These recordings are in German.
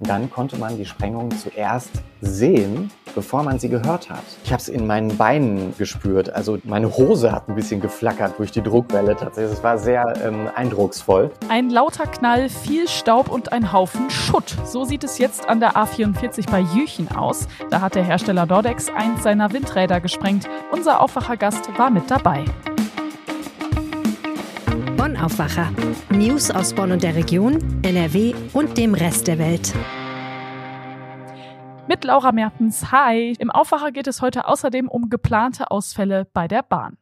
dann konnte man die Sprengung zuerst sehen, bevor man sie gehört hat. Ich habe es in meinen Beinen gespürt. Also meine Hose hat ein bisschen geflackert durch die Druckwelle tatsächlich. Es war sehr ähm, eindrucksvoll. Ein lauter Knall, viel Staub und ein Haufen Schutt. So sieht es jetzt an der A44 bei Jüchen aus. Da hat der Hersteller Dordex eins seiner Windräder gesprengt. Unser Aufwachergast war mit dabei. Bonn Aufwacher. News aus Bonn und der Region, NRW und dem Rest der Welt. Mit Laura Mertens. Hi. Im Aufwacher geht es heute außerdem um geplante Ausfälle bei der Bahn.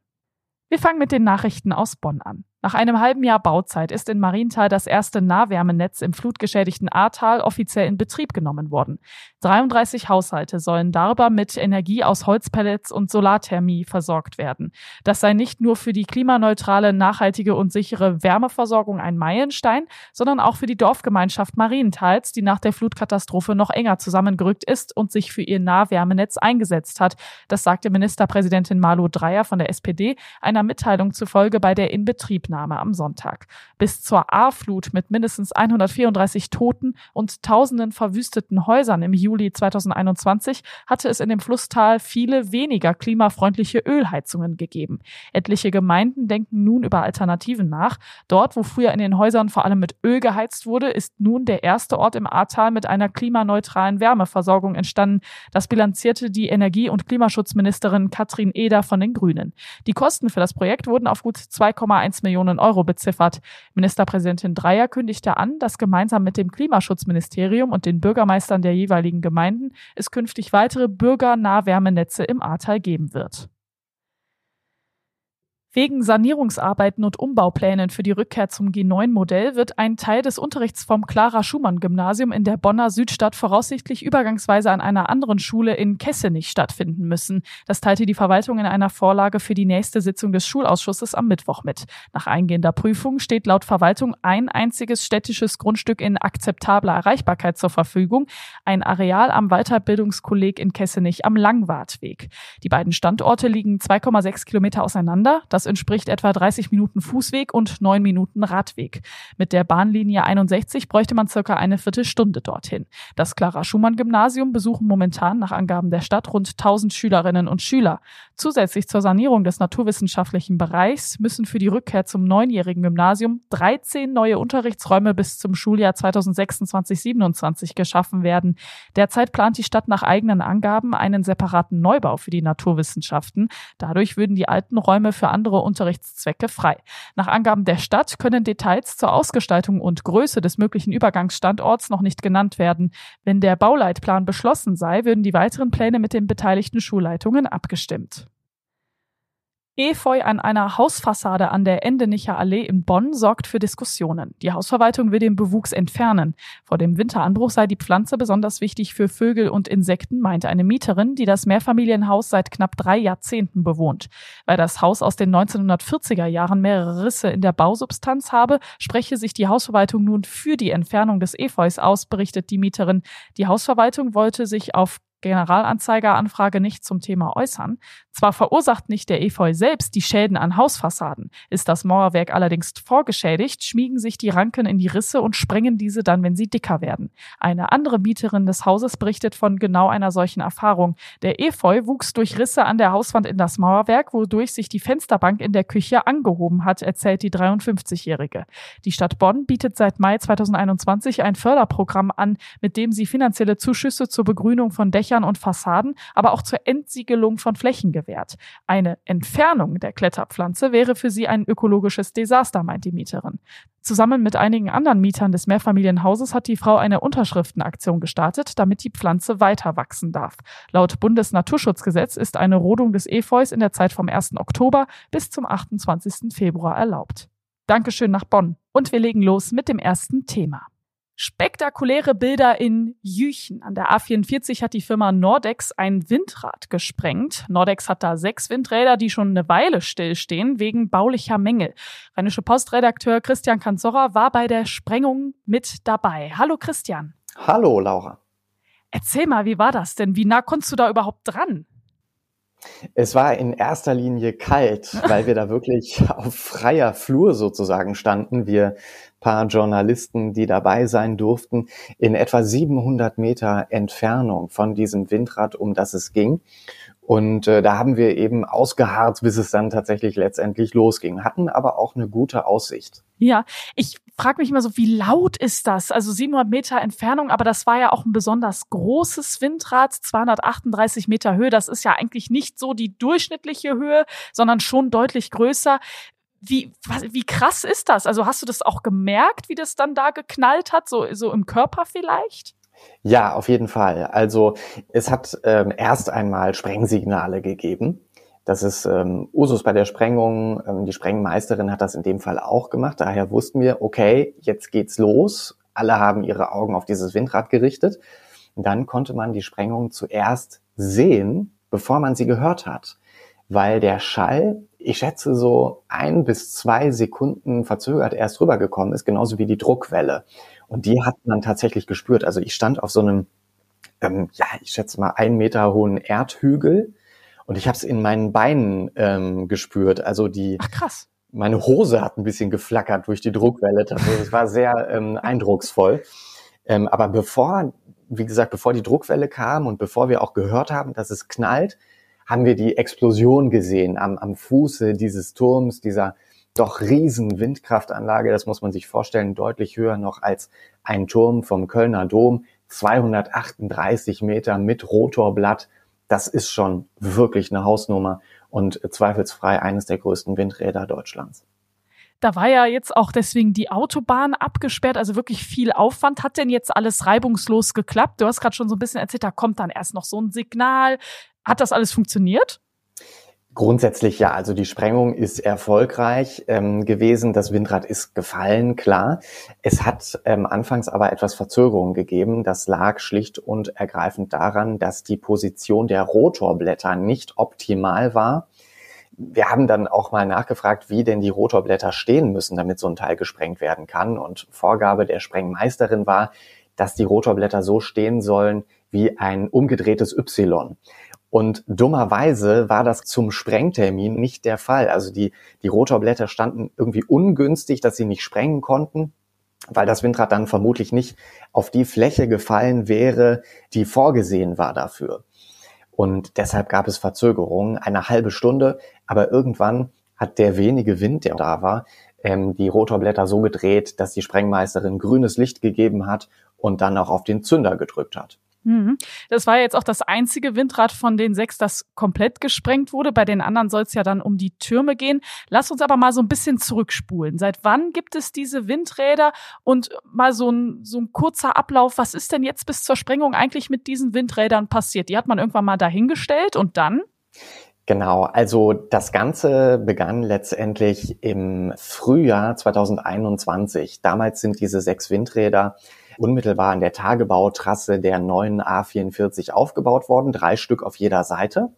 Wir fangen mit den Nachrichten aus Bonn an. Nach einem halben Jahr Bauzeit ist in Marienthal das erste Nahwärmenetz im flutgeschädigten Ahrtal offiziell in Betrieb genommen worden. 33 Haushalte sollen darüber mit Energie aus Holzpellets und Solarthermie versorgt werden. Das sei nicht nur für die klimaneutrale, nachhaltige und sichere Wärmeversorgung ein Meilenstein, sondern auch für die Dorfgemeinschaft Marienthals, die nach der Flutkatastrophe noch enger zusammengerückt ist und sich für ihr Nahwärmenetz eingesetzt hat. Das sagte Ministerpräsidentin Malu Dreyer von der SPD einer Mitteilung zufolge bei der Inbetriebnahme Maßnahme am Sonntag. Bis zur A-Flut mit mindestens 134 Toten und tausenden verwüsteten Häusern im Juli 2021 hatte es in dem Flusstal viele weniger klimafreundliche Ölheizungen gegeben. Etliche Gemeinden denken nun über Alternativen nach. Dort, wo früher in den Häusern vor allem mit Öl geheizt wurde, ist nun der erste Ort im Ahrtal mit einer klimaneutralen Wärmeversorgung entstanden. Das bilanzierte die Energie- und Klimaschutzministerin Katrin Eder von den Grünen. Die Kosten für das Projekt wurden auf gut 2,1 Millionen Millionen Euro beziffert. Ministerpräsidentin Dreyer kündigte an, dass gemeinsam mit dem Klimaschutzministerium und den Bürgermeistern der jeweiligen Gemeinden es künftig weitere Bürgernahwärmenetze im Ahrtal geben wird. Wegen Sanierungsarbeiten und Umbauplänen für die Rückkehr zum G9-Modell wird ein Teil des Unterrichts vom Clara-Schumann-Gymnasium in der Bonner Südstadt voraussichtlich übergangsweise an einer anderen Schule in Kessenich stattfinden müssen. Das teilte die Verwaltung in einer Vorlage für die nächste Sitzung des Schulausschusses am Mittwoch mit. Nach eingehender Prüfung steht laut Verwaltung ein einziges städtisches Grundstück in akzeptabler Erreichbarkeit zur Verfügung, ein Areal am Weiterbildungskolleg in Kessenich am Langwartweg. Die beiden Standorte liegen 2,6 Kilometer auseinander. Das entspricht etwa 30 Minuten Fußweg und 9 Minuten Radweg. Mit der Bahnlinie 61 bräuchte man circa eine Viertelstunde dorthin. Das Clara-Schumann-Gymnasium besuchen momentan nach Angaben der Stadt rund 1000 Schülerinnen und Schüler. Zusätzlich zur Sanierung des naturwissenschaftlichen Bereichs müssen für die Rückkehr zum neunjährigen Gymnasium 13 neue Unterrichtsräume bis zum Schuljahr 2026-27 geschaffen werden. Derzeit plant die Stadt nach eigenen Angaben einen separaten Neubau für die Naturwissenschaften. Dadurch würden die alten Räume für andere andere Unterrichtszwecke frei. Nach Angaben der Stadt können Details zur Ausgestaltung und Größe des möglichen Übergangsstandorts noch nicht genannt werden. Wenn der Bauleitplan beschlossen sei, würden die weiteren Pläne mit den beteiligten Schulleitungen abgestimmt. Efeu an einer Hausfassade an der Endenicher Allee in Bonn sorgt für Diskussionen. Die Hausverwaltung will den Bewuchs entfernen. Vor dem Winteranbruch sei die Pflanze besonders wichtig für Vögel und Insekten, meinte eine Mieterin, die das Mehrfamilienhaus seit knapp drei Jahrzehnten bewohnt. Weil das Haus aus den 1940er Jahren mehrere Risse in der Bausubstanz habe, spreche sich die Hausverwaltung nun für die Entfernung des Efeus aus, berichtet die Mieterin. Die Hausverwaltung wollte sich auf Generalanzeigeranfrage nicht zum Thema äußern. Zwar verursacht nicht der Efeu selbst die Schäden an Hausfassaden, ist das Mauerwerk allerdings vorgeschädigt, schmiegen sich die Ranken in die Risse und sprengen diese dann, wenn sie dicker werden. Eine andere Mieterin des Hauses berichtet von genau einer solchen Erfahrung. Der Efeu wuchs durch Risse an der Hauswand in das Mauerwerk, wodurch sich die Fensterbank in der Küche angehoben hat, erzählt die 53-Jährige. Die Stadt Bonn bietet seit Mai 2021 ein Förderprogramm an, mit dem sie finanzielle Zuschüsse zur Begrünung von Dächern und Fassaden, aber auch zur Entsiegelung von Flächen gewährt. Eine Entfernung der Kletterpflanze wäre für sie ein ökologisches Desaster, meint die Mieterin. Zusammen mit einigen anderen Mietern des Mehrfamilienhauses hat die Frau eine Unterschriftenaktion gestartet, damit die Pflanze weiter wachsen darf. Laut Bundesnaturschutzgesetz ist eine Rodung des Efeus in der Zeit vom 1. Oktober bis zum 28. Februar erlaubt. Dankeschön nach Bonn. Und wir legen los mit dem ersten Thema. Spektakuläre Bilder in Jüchen. An der A44 hat die Firma Nordex ein Windrad gesprengt. Nordex hat da sechs Windräder, die schon eine Weile stillstehen, wegen baulicher Mängel. Rheinische Postredakteur Christian Kanzorra war bei der Sprengung mit dabei. Hallo Christian. Hallo Laura. Erzähl mal, wie war das denn? Wie nah konntest du da überhaupt dran? Es war in erster Linie kalt, weil wir da wirklich auf freier Flur sozusagen standen. Wir paar Journalisten, die dabei sein durften, in etwa 700 Meter Entfernung von diesem Windrad, um das es ging. Und äh, da haben wir eben ausgeharrt, bis es dann tatsächlich letztendlich losging, hatten aber auch eine gute Aussicht. Ja, ich frage mich immer so, wie laut ist das? Also 700 Meter Entfernung, aber das war ja auch ein besonders großes Windrad, 238 Meter Höhe. Das ist ja eigentlich nicht so die durchschnittliche Höhe, sondern schon deutlich größer. Wie, was, wie krass ist das? Also hast du das auch gemerkt, wie das dann da geknallt hat, so, so im Körper vielleicht? Ja, auf jeden Fall. Also es hat ähm, erst einmal Sprengsignale gegeben. Das ist ähm, Usus bei der Sprengung. Ähm, die Sprengmeisterin hat das in dem Fall auch gemacht. Daher wussten wir, okay, jetzt geht's los. Alle haben ihre Augen auf dieses Windrad gerichtet. Dann konnte man die Sprengung zuerst sehen, bevor man sie gehört hat. Weil der Schall, ich schätze so ein bis zwei Sekunden verzögert erst rübergekommen ist, genauso wie die Druckwelle. Und die hat man tatsächlich gespürt. Also ich stand auf so einem, ähm, ja, ich schätze mal einen Meter hohen Erdhügel und ich habe es in meinen Beinen ähm, gespürt. Also die, Ach, krass. meine Hose hat ein bisschen geflackert durch die Druckwelle. Also es war sehr ähm, eindrucksvoll. Ähm, aber bevor, wie gesagt, bevor die Druckwelle kam und bevor wir auch gehört haben, dass es knallt, haben wir die Explosion gesehen am, am Fuße dieses Turms, dieser doch riesen Windkraftanlage, das muss man sich vorstellen, deutlich höher noch als ein Turm vom Kölner Dom, 238 Meter mit Rotorblatt. Das ist schon wirklich eine Hausnummer und zweifelsfrei eines der größten Windräder Deutschlands. Da war ja jetzt auch deswegen die Autobahn abgesperrt, also wirklich viel Aufwand. Hat denn jetzt alles reibungslos geklappt? Du hast gerade schon so ein bisschen erzählt, da kommt dann erst noch so ein Signal. Hat das alles funktioniert? Grundsätzlich ja, also die Sprengung ist erfolgreich ähm, gewesen. Das Windrad ist gefallen, klar. Es hat ähm, anfangs aber etwas Verzögerung gegeben. Das lag schlicht und ergreifend daran, dass die Position der Rotorblätter nicht optimal war. Wir haben dann auch mal nachgefragt, wie denn die Rotorblätter stehen müssen, damit so ein Teil gesprengt werden kann. Und Vorgabe der Sprengmeisterin war, dass die Rotorblätter so stehen sollen wie ein umgedrehtes Y. Und dummerweise war das zum Sprengtermin nicht der Fall. Also die, die Rotorblätter standen irgendwie ungünstig, dass sie nicht sprengen konnten, weil das Windrad dann vermutlich nicht auf die Fläche gefallen wäre, die vorgesehen war dafür. Und deshalb gab es Verzögerungen, eine halbe Stunde, aber irgendwann hat der wenige Wind, der da war, ähm, die Rotorblätter so gedreht, dass die Sprengmeisterin grünes Licht gegeben hat und dann auch auf den Zünder gedrückt hat. Mhm. Das war jetzt auch das einzige Windrad von den sechs, das komplett gesprengt wurde. Bei den anderen soll es ja dann um die Türme gehen. Lass uns aber mal so ein bisschen zurückspulen. Seit wann gibt es diese Windräder? Und mal so ein, so ein kurzer Ablauf. Was ist denn jetzt bis zur Sprengung eigentlich mit diesen Windrädern passiert? Die hat man irgendwann mal dahingestellt und dann? Genau, also das Ganze begann letztendlich im Frühjahr 2021. Damals sind diese sechs Windräder unmittelbar an der Tagebautrasse der neuen A44 aufgebaut worden, drei Stück auf jeder Seite.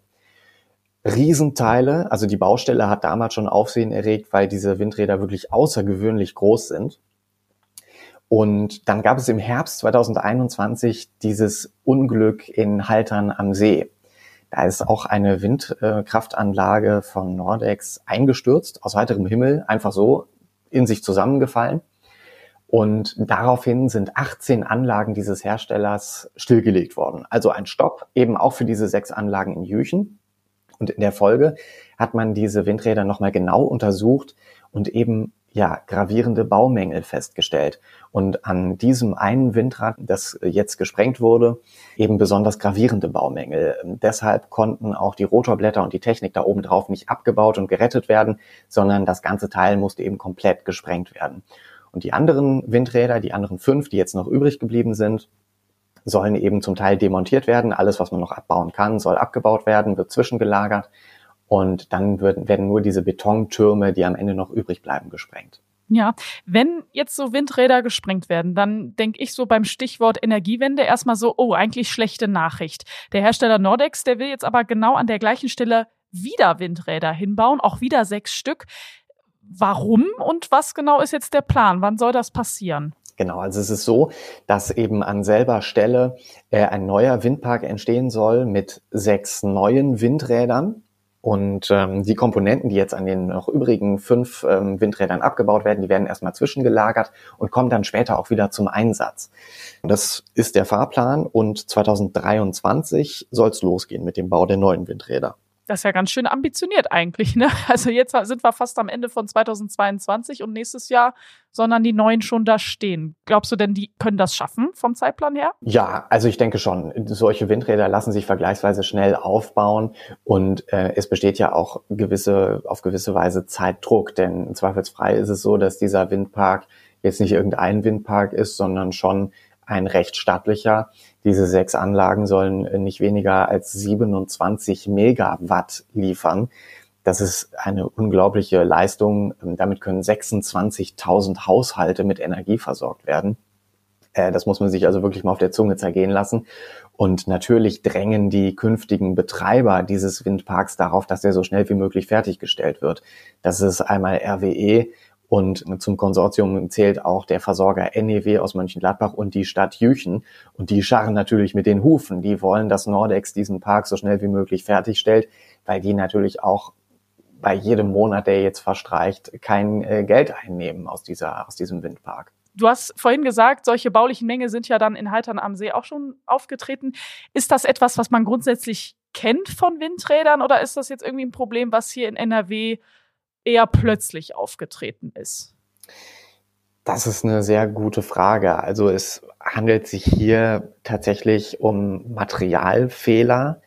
Riesenteile, also die Baustelle hat damals schon Aufsehen erregt, weil diese Windräder wirklich außergewöhnlich groß sind. Und dann gab es im Herbst 2021 dieses Unglück in Haltern am See. Da ist auch eine Windkraftanlage von Nordex eingestürzt, aus heiterem Himmel, einfach so in sich zusammengefallen. Und daraufhin sind 18 Anlagen dieses Herstellers stillgelegt worden. Also ein Stopp eben auch für diese sechs Anlagen in Jüchen. Und in der Folge hat man diese Windräder nochmal genau untersucht und eben ja gravierende Baumängel festgestellt. Und an diesem einen Windrad, das jetzt gesprengt wurde, eben besonders gravierende Baumängel. Deshalb konnten auch die Rotorblätter und die Technik da oben drauf nicht abgebaut und gerettet werden, sondern das ganze Teil musste eben komplett gesprengt werden. Und die anderen Windräder, die anderen fünf, die jetzt noch übrig geblieben sind, sollen eben zum Teil demontiert werden. Alles, was man noch abbauen kann, soll abgebaut werden, wird zwischengelagert. Und dann werden nur diese Betontürme, die am Ende noch übrig bleiben, gesprengt. Ja, wenn jetzt so Windräder gesprengt werden, dann denke ich so beim Stichwort Energiewende erstmal so, oh, eigentlich schlechte Nachricht. Der Hersteller Nordex, der will jetzt aber genau an der gleichen Stelle wieder Windräder hinbauen, auch wieder sechs Stück. Warum und was genau ist jetzt der Plan? Wann soll das passieren? Genau, also es ist so, dass eben an selber Stelle äh, ein neuer Windpark entstehen soll mit sechs neuen Windrädern. Und ähm, die Komponenten, die jetzt an den noch übrigen fünf ähm, Windrädern abgebaut werden, die werden erstmal zwischengelagert und kommen dann später auch wieder zum Einsatz. Das ist der Fahrplan und 2023 soll es losgehen mit dem Bau der neuen Windräder. Das ist ja ganz schön ambitioniert eigentlich, ne? Also jetzt sind wir fast am Ende von 2022 und nächstes Jahr sondern die neuen schon da stehen. Glaubst du denn, die können das schaffen vom Zeitplan her? Ja, also ich denke schon. Solche Windräder lassen sich vergleichsweise schnell aufbauen und äh, es besteht ja auch gewisse, auf gewisse Weise Zeitdruck, denn zweifelsfrei ist es so, dass dieser Windpark jetzt nicht irgendein Windpark ist, sondern schon ein recht stattlicher. Diese sechs Anlagen sollen nicht weniger als 27 Megawatt liefern. Das ist eine unglaubliche Leistung. Damit können 26.000 Haushalte mit Energie versorgt werden. Äh, das muss man sich also wirklich mal auf der Zunge zergehen lassen. Und natürlich drängen die künftigen Betreiber dieses Windparks darauf, dass er so schnell wie möglich fertiggestellt wird. Das ist einmal RWE, und zum Konsortium zählt auch der Versorger NEW aus Mönchengladbach und die Stadt Jüchen. Und die scharren natürlich mit den Hufen. Die wollen, dass Nordex diesen Park so schnell wie möglich fertigstellt, weil die natürlich auch bei jedem Monat, der jetzt verstreicht, kein äh, Geld einnehmen aus dieser, aus diesem Windpark. Du hast vorhin gesagt, solche baulichen Menge sind ja dann in Haltern am See auch schon aufgetreten. Ist das etwas, was man grundsätzlich kennt von Windrädern oder ist das jetzt irgendwie ein Problem, was hier in NRW eher plötzlich aufgetreten ist? Das ist eine sehr gute Frage. Also es handelt sich hier tatsächlich um Materialfehler,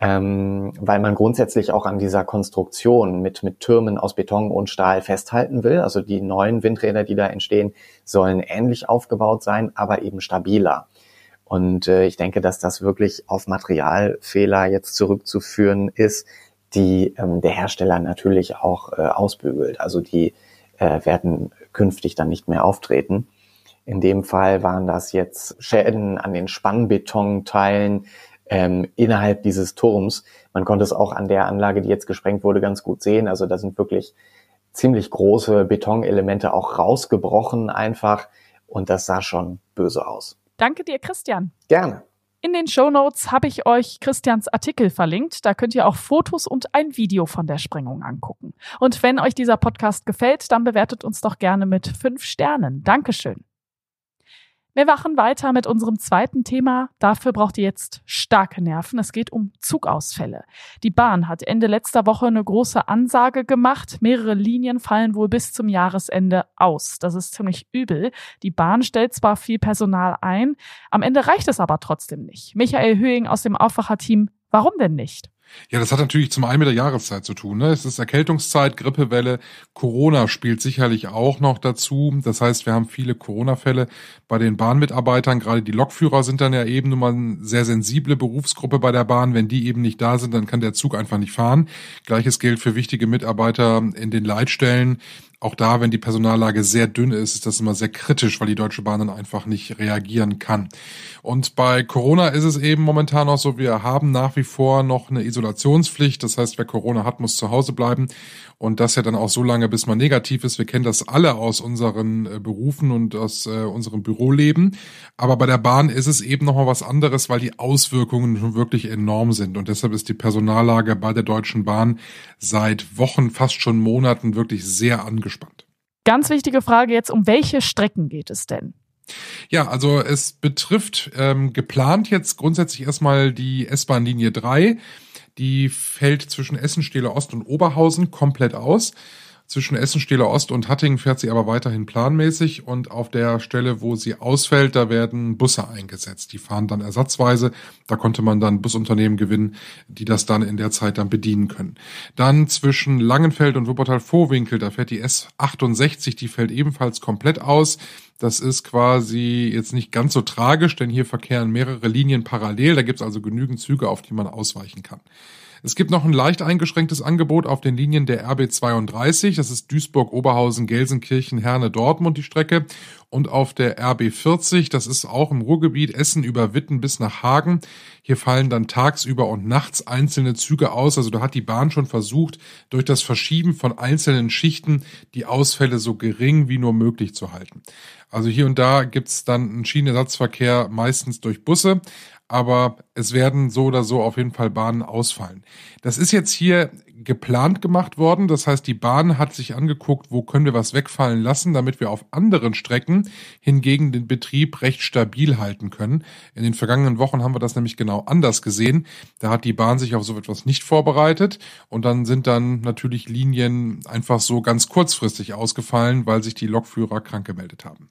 ähm, weil man grundsätzlich auch an dieser Konstruktion mit, mit Türmen aus Beton und Stahl festhalten will. Also die neuen Windräder, die da entstehen, sollen ähnlich aufgebaut sein, aber eben stabiler. Und äh, ich denke, dass das wirklich auf Materialfehler jetzt zurückzuführen ist, die ähm, der Hersteller natürlich auch äh, ausbügelt. Also die äh, werden künftig dann nicht mehr auftreten. In dem Fall waren das jetzt Schäden an den Spannbetonteilen ähm, innerhalb dieses Turms. Man konnte es auch an der Anlage, die jetzt gesprengt wurde, ganz gut sehen. Also da sind wirklich ziemlich große Betonelemente auch rausgebrochen einfach und das sah schon böse aus. Danke dir, Christian. Gerne. In den Show Notes habe ich euch Christians Artikel verlinkt. Da könnt ihr auch Fotos und ein Video von der Sprengung angucken. Und wenn euch dieser Podcast gefällt, dann bewertet uns doch gerne mit fünf Sternen. Dankeschön. Wir machen weiter mit unserem zweiten Thema. Dafür braucht ihr jetzt starke Nerven. Es geht um Zugausfälle. Die Bahn hat Ende letzter Woche eine große Ansage gemacht. Mehrere Linien fallen wohl bis zum Jahresende aus. Das ist ziemlich übel. Die Bahn stellt zwar viel Personal ein, am Ende reicht es aber trotzdem nicht. Michael Höhing aus dem Aufwacherteam, warum denn nicht? Ja, das hat natürlich zum einen mit der Jahreszeit zu tun. Ne? Es ist Erkältungszeit, Grippewelle, Corona spielt sicherlich auch noch dazu. Das heißt, wir haben viele Corona-Fälle bei den Bahnmitarbeitern. Gerade die Lokführer sind dann ja eben nun mal eine sehr sensible Berufsgruppe bei der Bahn. Wenn die eben nicht da sind, dann kann der Zug einfach nicht fahren. Gleiches gilt für wichtige Mitarbeiter in den Leitstellen auch da, wenn die Personallage sehr dünn ist, ist das immer sehr kritisch, weil die Deutsche Bahn dann einfach nicht reagieren kann. Und bei Corona ist es eben momentan noch so, wir haben nach wie vor noch eine Isolationspflicht. Das heißt, wer Corona hat, muss zu Hause bleiben. Und das ja dann auch so lange, bis man negativ ist. Wir kennen das alle aus unseren äh, Berufen und aus äh, unserem Büroleben. Aber bei der Bahn ist es eben nochmal was anderes, weil die Auswirkungen schon wirklich enorm sind. Und deshalb ist die Personallage bei der Deutschen Bahn seit Wochen, fast schon Monaten wirklich sehr angespannt. Ganz wichtige Frage jetzt, um welche Strecken geht es denn? Ja, also es betrifft ähm, geplant jetzt grundsätzlich erstmal die S-Bahn-Linie 3. Die fällt zwischen Essenstehler Ost und Oberhausen komplett aus. Zwischen Essenstehler Ost und Hattingen fährt sie aber weiterhin planmäßig und auf der Stelle, wo sie ausfällt, da werden Busse eingesetzt. Die fahren dann ersatzweise. Da konnte man dann Busunternehmen gewinnen, die das dann in der Zeit dann bedienen können. Dann zwischen Langenfeld und Wuppertal-Vorwinkel, da fährt die S68, die fällt ebenfalls komplett aus. Das ist quasi jetzt nicht ganz so tragisch, denn hier verkehren mehrere Linien parallel. Da gibt's also genügend Züge, auf die man ausweichen kann. Es gibt noch ein leicht eingeschränktes Angebot auf den Linien der RB32. Das ist Duisburg, Oberhausen, Gelsenkirchen, Herne, Dortmund die Strecke. Und auf der RB40, das ist auch im Ruhrgebiet, Essen über Witten bis nach Hagen. Hier fallen dann tagsüber und nachts einzelne Züge aus. Also da hat die Bahn schon versucht, durch das Verschieben von einzelnen Schichten die Ausfälle so gering wie nur möglich zu halten. Also hier und da gibt's dann einen Schienenersatzverkehr meistens durch Busse, aber es werden so oder so auf jeden Fall Bahnen ausfallen. Das ist jetzt hier geplant gemacht worden. Das heißt, die Bahn hat sich angeguckt, wo können wir was wegfallen lassen, damit wir auf anderen Strecken hingegen den Betrieb recht stabil halten können. In den vergangenen Wochen haben wir das nämlich genau anders gesehen. Da hat die Bahn sich auf so etwas nicht vorbereitet und dann sind dann natürlich Linien einfach so ganz kurzfristig ausgefallen, weil sich die Lokführer krank gemeldet haben.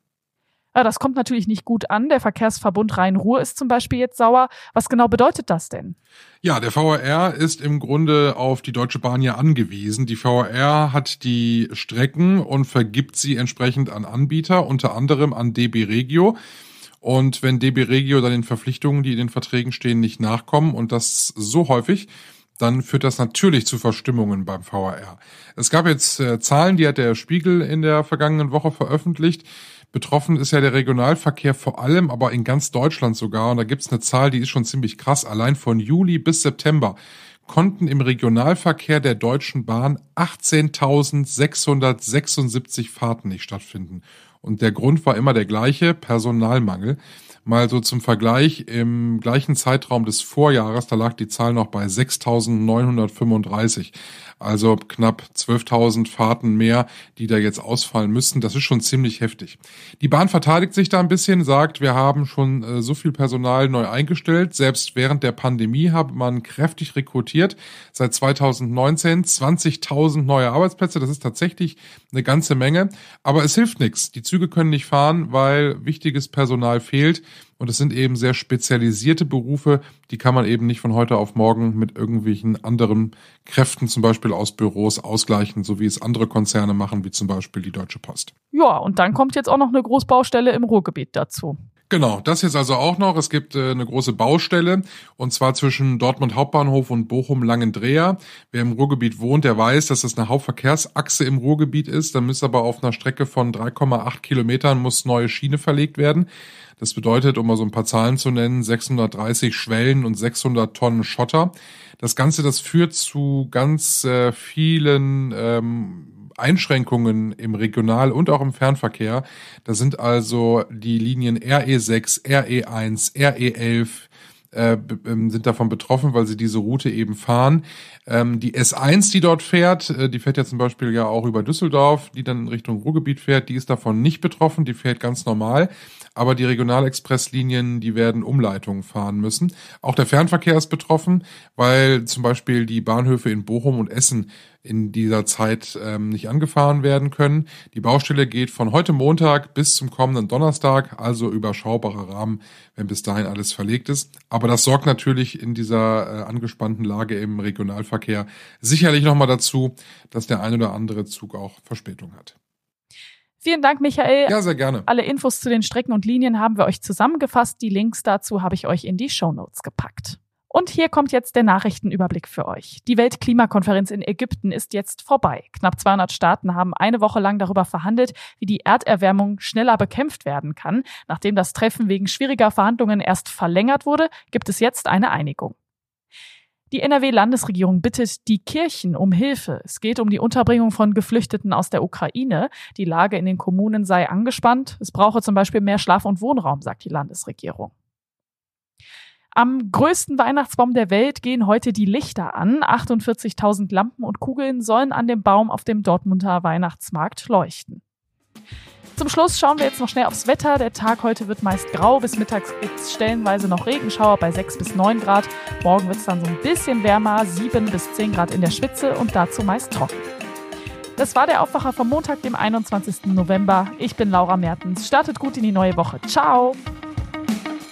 Ja, das kommt natürlich nicht gut an. Der Verkehrsverbund Rhein-Ruhr ist zum Beispiel jetzt sauer. Was genau bedeutet das denn? Ja, der VRR ist im Grunde auf die Deutsche Bahn ja angewiesen. Die VRR hat die Strecken und vergibt sie entsprechend an Anbieter, unter anderem an DB Regio. Und wenn DB Regio dann den Verpflichtungen, die in den Verträgen stehen, nicht nachkommen und das so häufig, dann führt das natürlich zu Verstimmungen beim VRR. Es gab jetzt äh, Zahlen, die hat der Spiegel in der vergangenen Woche veröffentlicht. Betroffen ist ja der Regionalverkehr vor allem, aber in ganz Deutschland sogar. Und da gibt's eine Zahl, die ist schon ziemlich krass. Allein von Juli bis September konnten im Regionalverkehr der Deutschen Bahn 18.676 Fahrten nicht stattfinden. Und der Grund war immer der gleiche, Personalmangel. Mal so zum Vergleich, im gleichen Zeitraum des Vorjahres, da lag die Zahl noch bei 6.935. Also knapp 12.000 Fahrten mehr, die da jetzt ausfallen müssten. Das ist schon ziemlich heftig. Die Bahn verteidigt sich da ein bisschen, sagt, wir haben schon äh, so viel Personal neu eingestellt. Selbst während der Pandemie habe man kräftig rekrutiert. Seit 2019 20.000 neue Arbeitsplätze. Das ist tatsächlich eine ganze Menge. Aber es hilft nichts. Die Züge können nicht fahren, weil wichtiges Personal fehlt. Und es sind eben sehr spezialisierte Berufe, die kann man eben nicht von heute auf morgen mit irgendwelchen anderen Kräften, zum Beispiel aus Büros, ausgleichen, so wie es andere Konzerne machen, wie zum Beispiel die Deutsche Post. Ja, und dann kommt jetzt auch noch eine Großbaustelle im Ruhrgebiet dazu. Genau, das jetzt also auch noch. Es gibt äh, eine große Baustelle und zwar zwischen Dortmund Hauptbahnhof und Bochum Langendreher. Wer im Ruhrgebiet wohnt, der weiß, dass das eine Hauptverkehrsachse im Ruhrgebiet ist. Da muss aber auf einer Strecke von 3,8 Kilometern muss neue Schiene verlegt werden. Das bedeutet, um mal so ein paar Zahlen zu nennen, 630 Schwellen und 600 Tonnen Schotter. Das Ganze, das führt zu ganz äh, vielen ähm, Einschränkungen im Regional- und auch im Fernverkehr. Da sind also die Linien RE6, RE1, RE11, äh, ähm, sind davon betroffen, weil sie diese Route eben fahren. Ähm, die S1, die dort fährt, äh, die fährt ja zum Beispiel ja auch über Düsseldorf, die dann in Richtung Ruhrgebiet fährt, die ist davon nicht betroffen, die fährt ganz normal. Aber die Regionalexpresslinien, die werden Umleitungen fahren müssen. Auch der Fernverkehr ist betroffen, weil zum Beispiel die Bahnhöfe in Bochum und Essen in dieser Zeit ähm, nicht angefahren werden können. Die Baustelle geht von heute Montag bis zum kommenden Donnerstag, also überschaubarer Rahmen, wenn bis dahin alles verlegt ist. Aber das sorgt natürlich in dieser äh, angespannten Lage im Regionalverkehr sicherlich nochmal dazu, dass der ein oder andere Zug auch Verspätung hat. Vielen Dank, Michael. Ja, sehr gerne. Alle Infos zu den Strecken und Linien haben wir euch zusammengefasst. Die Links dazu habe ich euch in die Show Notes gepackt. Und hier kommt jetzt der Nachrichtenüberblick für euch. Die Weltklimakonferenz in Ägypten ist jetzt vorbei. Knapp 200 Staaten haben eine Woche lang darüber verhandelt, wie die Erderwärmung schneller bekämpft werden kann. Nachdem das Treffen wegen schwieriger Verhandlungen erst verlängert wurde, gibt es jetzt eine Einigung. Die NRW-Landesregierung bittet die Kirchen um Hilfe. Es geht um die Unterbringung von Geflüchteten aus der Ukraine. Die Lage in den Kommunen sei angespannt. Es brauche zum Beispiel mehr Schlaf- und Wohnraum, sagt die Landesregierung. Am größten Weihnachtsbaum der Welt gehen heute die Lichter an. 48.000 Lampen und Kugeln sollen an dem Baum auf dem Dortmunder Weihnachtsmarkt leuchten. Zum Schluss schauen wir jetzt noch schnell aufs Wetter. Der Tag heute wird meist grau. Bis mittags gibt es stellenweise noch Regenschauer bei 6 bis 9 Grad. Morgen wird es dann so ein bisschen wärmer, 7 bis 10 Grad in der Spitze und dazu meist trocken. Das war der Aufwacher vom Montag, dem 21. November. Ich bin Laura Mertens. Startet gut in die neue Woche. Ciao!